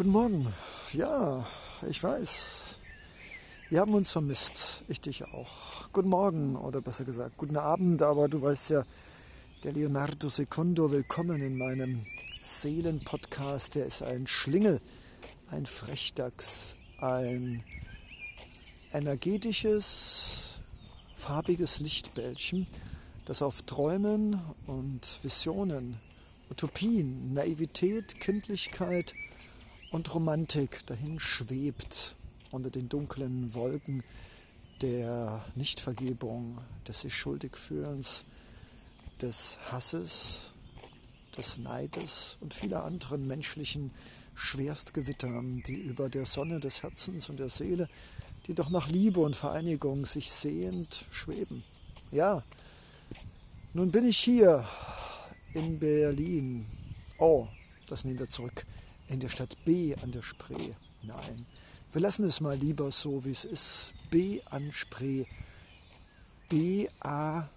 Guten Morgen. Ja, ich weiß. Wir haben uns vermisst. Ich dich auch. Guten Morgen oder besser gesagt, guten Abend, aber du weißt ja, der Leonardo Secondo, willkommen in meinem Seelenpodcast. Der ist ein Schlingel, ein Frechdachs, ein energetisches, farbiges Lichtbällchen, das auf Träumen und Visionen, Utopien, Naivität, Kindlichkeit, und Romantik dahin schwebt unter den dunklen Wolken der Nichtvergebung, des sich schuldig fühlens, des Hasses, des Neides und vieler anderen menschlichen Schwerstgewittern, die über der Sonne des Herzens und der Seele, die doch nach Liebe und Vereinigung sich sehend schweben. Ja, nun bin ich hier in Berlin. Oh, das nehmen wir zurück in der Stadt B an der Spree. Nein, wir lassen es mal lieber so, wie es ist. B an Spree. B-A-S.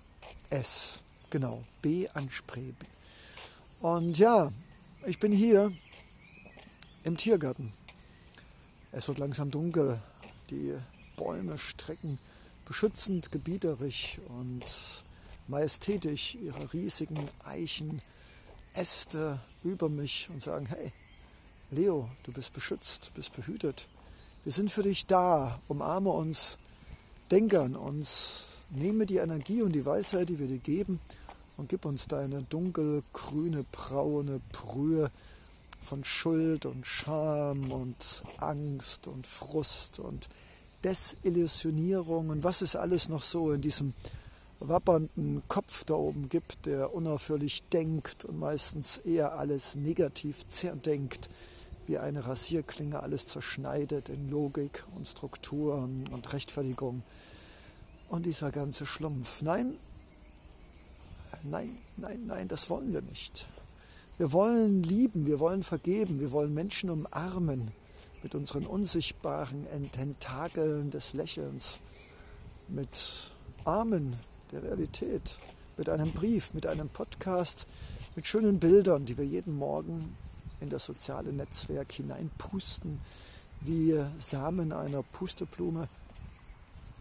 Genau, B an Spree. Und ja, ich bin hier im Tiergarten. Es wird langsam dunkel. Die Bäume strecken beschützend, gebieterisch und majestätisch ihre riesigen Eichenäste über mich und sagen, hey, Leo, du bist beschützt, bist behütet. Wir sind für dich da. Umarme uns, denke an uns, nehme die Energie und die Weisheit, die wir dir geben, und gib uns deine dunkelgrüne, braune Brühe von Schuld und Scham und Angst und Frust und Desillusionierung und was es alles noch so in diesem wappernden Kopf da oben gibt, der unaufhörlich denkt und meistens eher alles negativ zerdenkt wie eine Rasierklinge alles zerschneidet in Logik und Struktur und Rechtfertigung. Und dieser ganze Schlumpf. Nein, nein, nein, nein, das wollen wir nicht. Wir wollen lieben, wir wollen vergeben, wir wollen Menschen umarmen mit unseren unsichtbaren Tentakeln des Lächelns, mit Armen der Realität, mit einem Brief, mit einem Podcast, mit schönen Bildern, die wir jeden Morgen in das soziale Netzwerk hineinpusten, wie Samen einer Pusteblume,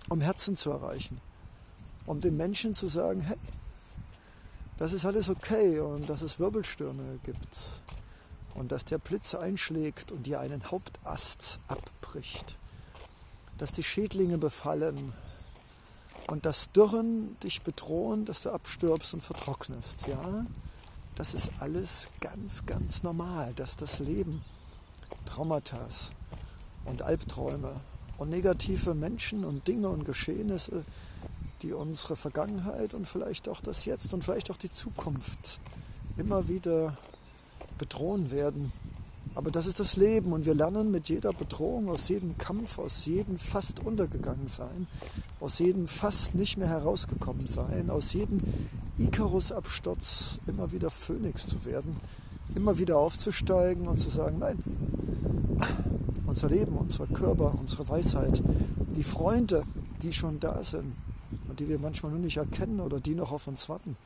um Herzen zu erreichen, um den Menschen zu sagen, hey, das ist alles okay und dass es Wirbelstürme gibt und dass der Blitz einschlägt und dir einen Hauptast abbricht, dass die Schädlinge befallen und dass Dürren dich bedrohen, dass du abstirbst und vertrocknest, ja? Das ist alles ganz, ganz normal, dass das Leben Traumata und Albträume und negative Menschen und Dinge und Geschehnisse, die unsere Vergangenheit und vielleicht auch das Jetzt und vielleicht auch die Zukunft immer wieder bedrohen werden. Aber das ist das Leben und wir lernen mit jeder Bedrohung, aus jedem Kampf, aus jedem fast untergegangen sein, aus jedem fast nicht mehr herausgekommen sein, aus jedem Icarus-Absturz immer wieder Phönix zu werden, immer wieder aufzusteigen und zu sagen, nein, unser Leben, unser Körper, unsere Weisheit, die Freunde, die schon da sind und die wir manchmal nur nicht erkennen oder die noch auf uns warten,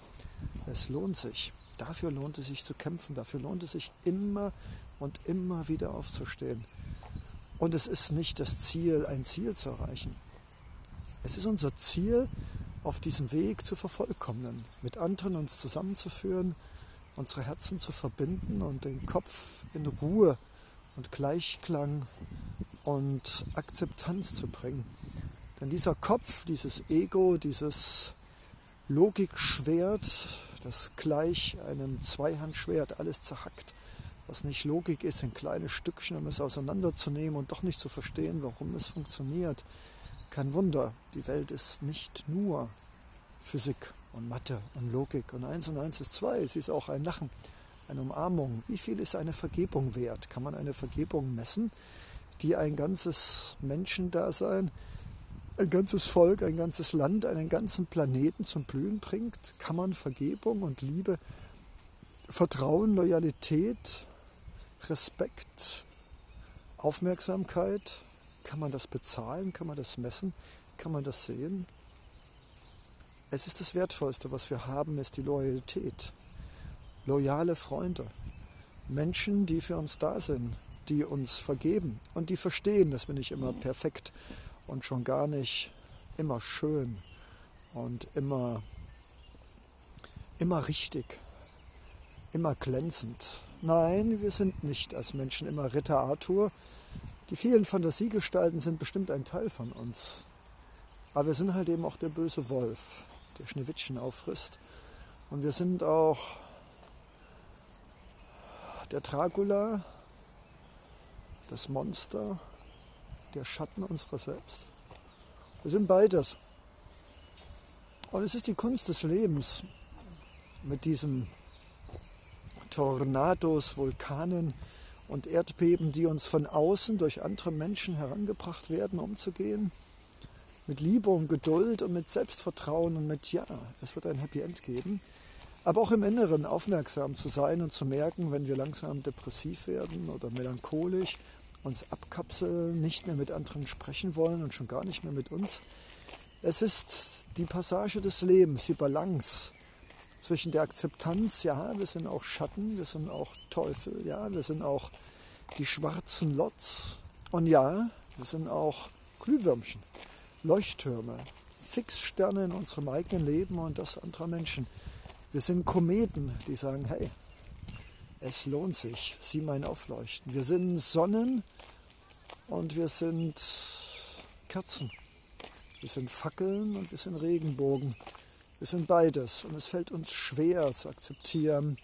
es lohnt sich. Dafür lohnt es sich zu kämpfen, dafür lohnt es sich immer und immer wieder aufzustehen. Und es ist nicht das Ziel, ein Ziel zu erreichen. Es ist unser Ziel, auf diesem Weg zu vervollkommnen, mit anderen uns zusammenzuführen, unsere Herzen zu verbinden und den Kopf in Ruhe und Gleichklang und Akzeptanz zu bringen. Denn dieser Kopf, dieses Ego, dieses Logikschwert, das gleich einem Zweihandschwert alles zerhackt, was nicht Logik ist, in kleine Stückchen, um es auseinanderzunehmen und doch nicht zu verstehen, warum es funktioniert, kein Wunder, die Welt ist nicht nur Physik und Mathe und Logik und eins und eins ist zwei. Sie ist auch ein Lachen, eine Umarmung. Wie viel ist eine Vergebung wert? Kann man eine Vergebung messen, die ein ganzes Menschendasein, ein ganzes Volk, ein ganzes Land, einen ganzen Planeten zum Blühen bringt? Kann man Vergebung und Liebe, Vertrauen, Loyalität, Respekt, Aufmerksamkeit, kann man das bezahlen? Kann man das messen? Kann man das sehen? Es ist das Wertvollste, was wir haben, ist die Loyalität. Loyale Freunde. Menschen, die für uns da sind. die uns vergeben und die verstehen, dass wir nicht immer perfekt und schon gar nicht immer schön und immer, immer richtig, immer glänzend. Nein, wir sind nicht als Menschen immer Ritter Arthur. Die vielen Fantasiegestalten sind bestimmt ein Teil von uns. Aber wir sind halt eben auch der böse Wolf, der Schneewittchen auffrisst. Und wir sind auch der Dracula, das Monster, der Schatten unserer selbst. Wir sind beides. Und es ist die Kunst des Lebens, mit diesen Tornados, Vulkanen und Erdbeben, die uns von außen durch andere Menschen herangebracht werden, umzugehen. Mit Liebe und Geduld und mit Selbstvertrauen und mit Ja, es wird ein Happy End geben. Aber auch im Inneren aufmerksam zu sein und zu merken, wenn wir langsam depressiv werden oder melancholisch uns abkapseln, nicht mehr mit anderen sprechen wollen und schon gar nicht mehr mit uns. Es ist die Passage des Lebens, die Balance zwischen der Akzeptanz, ja, wir sind auch Schatten, wir sind auch Teufel, ja, wir sind auch die schwarzen Lots und ja, wir sind auch Glühwürmchen, Leuchttürme, Fixsterne in unserem eigenen Leben und das anderer Menschen. Wir sind Kometen, die sagen, hey, es lohnt sich, sieh mein Aufleuchten. Wir sind Sonnen und wir sind Kerzen. Wir sind Fackeln und wir sind Regenbogen. Wir sind beides und es fällt uns schwer zu akzeptieren,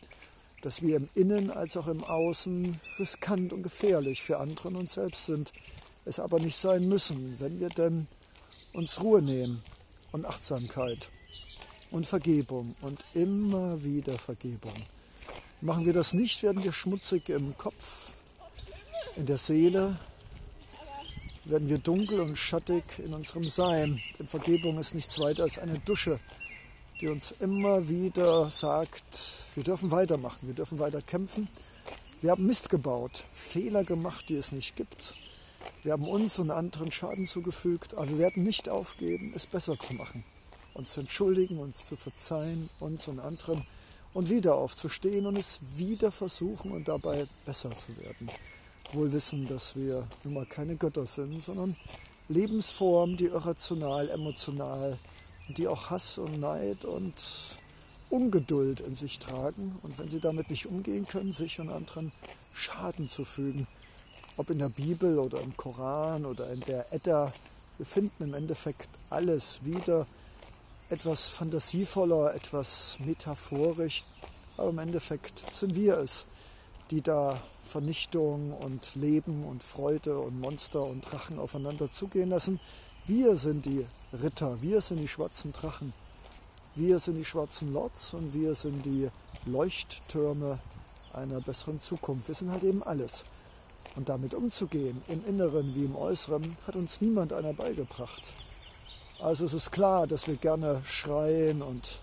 dass wir im Innen als auch im Außen riskant und gefährlich für andere und uns selbst sind, es aber nicht sein müssen, wenn wir denn uns Ruhe nehmen und Achtsamkeit und Vergebung und immer wieder Vergebung. Machen wir das nicht, werden wir schmutzig im Kopf, in der Seele, werden wir dunkel und schattig in unserem Sein. Denn Vergebung ist nichts weiter als eine Dusche, die uns immer wieder sagt, wir dürfen weitermachen, wir dürfen weiter kämpfen. Wir haben Mist gebaut, Fehler gemacht, die es nicht gibt. Wir haben uns und anderen Schaden zugefügt, aber wir werden nicht aufgeben, es besser zu machen. Uns zu entschuldigen, uns zu verzeihen, uns und anderen und wieder aufzustehen und es wieder versuchen und dabei besser zu werden. Wohl wissen, dass wir nun mal keine Götter sind, sondern Lebensformen, die irrational, emotional die auch Hass und Neid und Ungeduld in sich tragen und wenn sie damit nicht umgehen können, sich und anderen Schaden zu fügen. Ob in der Bibel oder im Koran oder in der Edda, wir finden im Endeffekt alles wieder, etwas fantasievoller, etwas metaphorisch, aber im Endeffekt sind wir es, die da Vernichtung und Leben und Freude und Monster und Drachen aufeinander zugehen lassen. Wir sind die Ritter, wir sind die schwarzen Drachen, wir sind die schwarzen Lords und wir sind die Leuchttürme einer besseren Zukunft. Wir sind halt eben alles. Und damit umzugehen, im Inneren wie im Äußeren, hat uns niemand einer beigebracht. Also es ist klar, dass wir gerne schreien und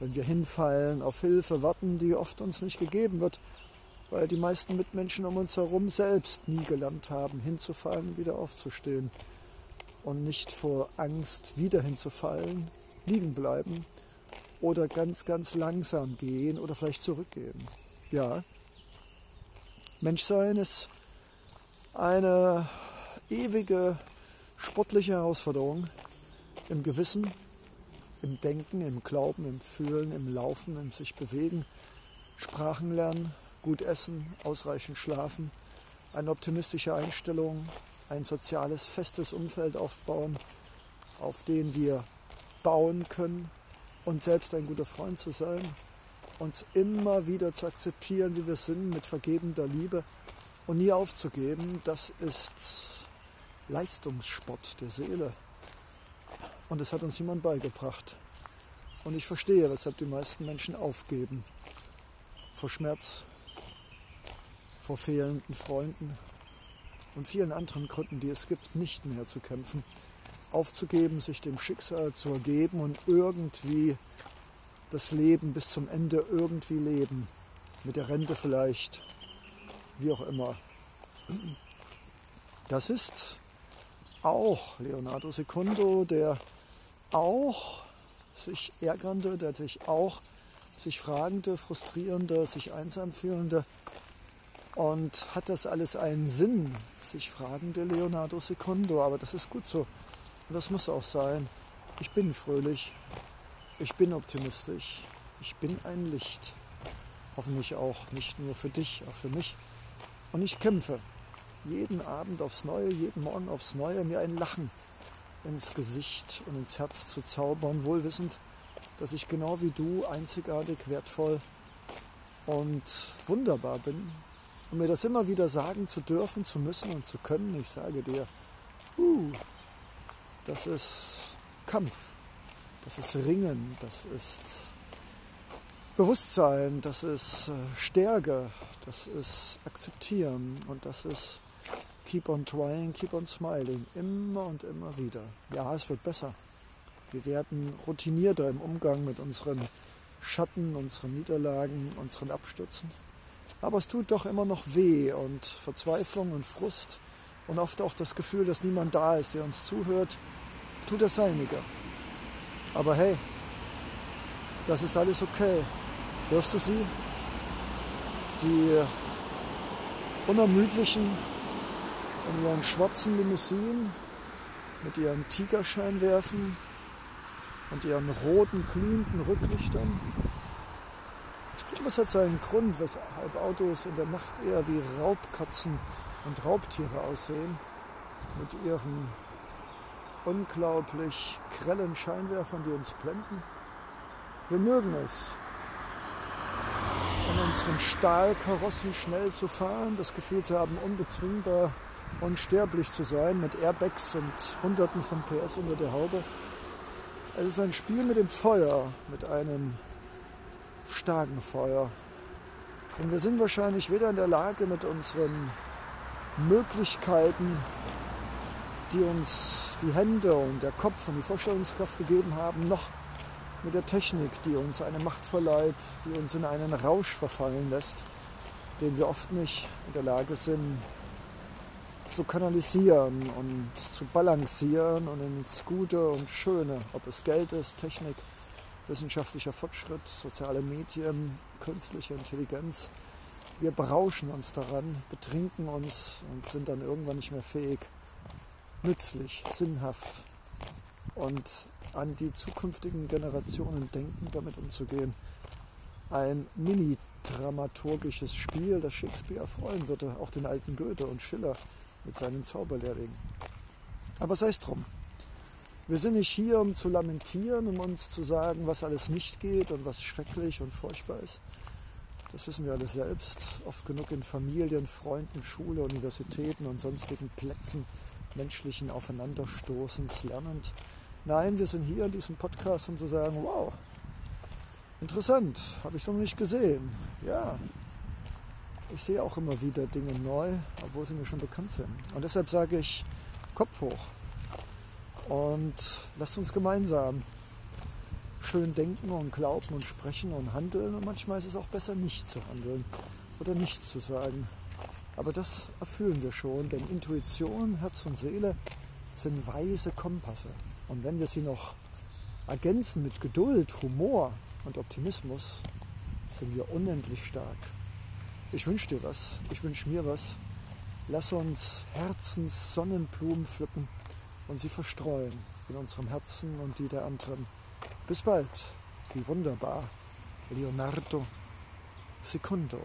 wenn wir hinfallen, auf Hilfe warten, die oft uns nicht gegeben wird, weil die meisten Mitmenschen um uns herum selbst nie gelernt haben, hinzufallen, wieder aufzustehen und nicht vor Angst wieder hinzufallen, liegen bleiben oder ganz, ganz langsam gehen oder vielleicht zurückgehen. Ja, Menschsein ist eine ewige sportliche Herausforderung, im Gewissen, im Denken, im Glauben, im Fühlen, im Laufen, im sich bewegen, Sprachen lernen, gut essen, ausreichend schlafen, eine optimistische Einstellung, ein soziales, festes Umfeld aufbauen, auf den wir bauen können und selbst ein guter Freund zu sein, uns immer wieder zu akzeptieren, wie wir sind, mit vergebender Liebe und nie aufzugeben, das ist Leistungssport der Seele. Und das hat uns jemand beigebracht. Und ich verstehe, weshalb die meisten Menschen aufgeben. Vor Schmerz, vor fehlenden Freunden und vielen anderen Gründen, die es gibt, nicht mehr zu kämpfen. Aufzugeben, sich dem Schicksal zu ergeben und irgendwie das Leben bis zum Ende irgendwie leben. Mit der Rente vielleicht, wie auch immer. Das ist auch Leonardo Secundo, der auch sich ärgernde, der sich auch sich fragende, frustrierende, sich einsam fühlende Und hat das alles einen Sinn, sich fragende Leonardo Secondo. Aber das ist gut so. Und das muss auch sein. Ich bin fröhlich. Ich bin optimistisch. Ich bin ein Licht. Hoffentlich auch nicht nur für dich, auch für mich. Und ich kämpfe jeden Abend aufs Neue, jeden Morgen aufs Neue, mir ein Lachen ins Gesicht und ins Herz zu zaubern, wohlwissend, dass ich genau wie du einzigartig, wertvoll und wunderbar bin. Und mir das immer wieder sagen zu dürfen, zu müssen und zu können, ich sage dir, uh, das ist Kampf, das ist Ringen, das ist Bewusstsein, das ist äh, Stärke, das ist Akzeptieren und das ist Keep on trying, keep on smiling. Immer und immer wieder. Ja, es wird besser. Wir werden routinierter im Umgang mit unseren Schatten, unseren Niederlagen, unseren Abstürzen. Aber es tut doch immer noch weh und Verzweiflung und Frust und oft auch das Gefühl, dass niemand da ist, der uns zuhört, tut das Seinige. Aber hey, das ist alles okay. Hörst du sie? Die unermüdlichen in ihren schwarzen Limousinen mit ihren Tigerscheinwerfen und ihren roten, glühenden Rücklichtern. Es hat seinen Grund, weshalb Autos in der Nacht eher wie Raubkatzen und Raubtiere aussehen, mit ihren unglaublich grellen Scheinwerfern, die uns blenden. Wir mögen es, in unseren Stahlkarossen schnell zu fahren, das Gefühl zu haben, unbezwingbar unsterblich zu sein mit Airbags und Hunderten von PS unter der Haube. Es ist ein Spiel mit dem Feuer, mit einem starken Feuer. Und wir sind wahrscheinlich weder in der Lage, mit unseren Möglichkeiten, die uns die Hände und der Kopf und die Vorstellungskraft gegeben haben, noch mit der Technik, die uns eine Macht verleiht, die uns in einen Rausch verfallen lässt, den wir oft nicht in der Lage sind, zu kanalisieren und zu balancieren und ins Gute und Schöne, ob es Geld ist, Technik, wissenschaftlicher Fortschritt, soziale Medien, künstliche Intelligenz. Wir berauschen uns daran, betrinken uns und sind dann irgendwann nicht mehr fähig, nützlich, sinnhaft und an die zukünftigen Generationen denken, damit umzugehen. Ein mini-dramaturgisches Spiel, das Shakespeare freuen würde, auch den alten Goethe und Schiller mit seinen Zauberlehrlingen. Aber sei es drum. Wir sind nicht hier, um zu lamentieren, um uns zu sagen, was alles nicht geht und was schrecklich und furchtbar ist. Das wissen wir alle selbst, oft genug in Familien, Freunden, Schule, Universitäten und sonstigen Plätzen menschlichen Aufeinanderstoßens lernend. Nein, wir sind hier in diesem Podcast, um zu sagen, wow, interessant, habe ich so noch nicht gesehen. Ja, ich sehe auch immer wieder Dinge neu, obwohl sie mir schon bekannt sind. Und deshalb sage ich, Kopf hoch. Und lasst uns gemeinsam schön denken und glauben und sprechen und handeln. Und manchmal ist es auch besser, nicht zu handeln oder nichts zu sagen. Aber das erfüllen wir schon, denn Intuition, Herz und Seele sind weise Kompasse. Und wenn wir sie noch ergänzen mit Geduld, Humor und Optimismus, sind wir unendlich stark. Ich wünsche dir was, ich wünsche mir was. Lass uns Herzens Sonnenblumen pflücken und sie verstreuen in unserem Herzen und die der anderen. Bis bald, wie wunderbar, Leonardo Secundo.